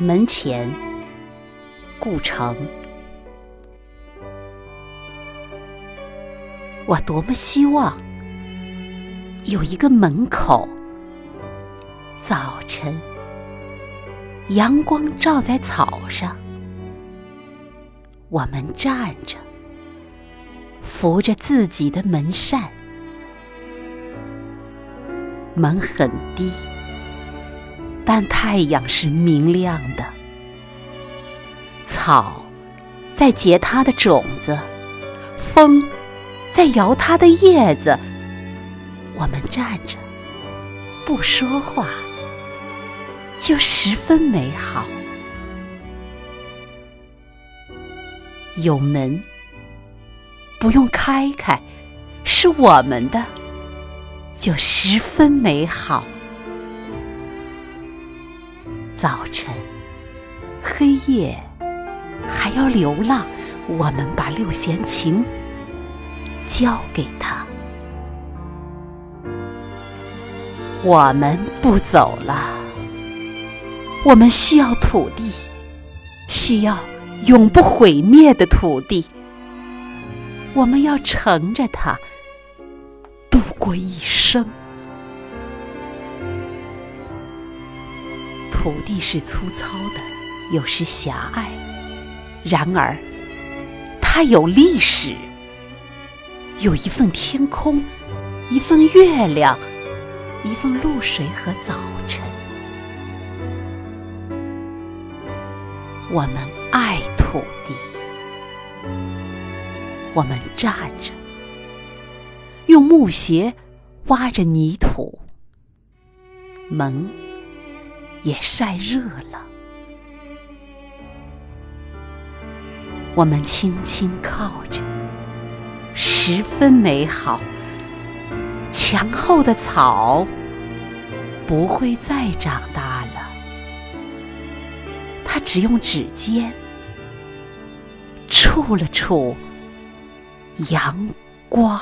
门前，故城。我多么希望有一个门口，早晨阳光照在草上，我们站着，扶着自己的门扇，门很低。但太阳是明亮的，草在结它的种子，风在摇它的叶子。我们站着不说话，就十分美好。有门不用开开，是我们的，就十分美好。早晨，黑夜还要流浪，我们把六弦琴交给他。我们不走了，我们需要土地，需要永不毁灭的土地。我们要乘着它度过一生。土地是粗糙的，有时狭隘；然而，它有历史，有一份天空，一份月亮，一份露水和早晨。我们爱土地，我们站着，用木鞋挖着泥土，门。也晒热了，我们轻轻靠着，十分美好。墙后的草不会再长大了，它只用指尖触了触阳光。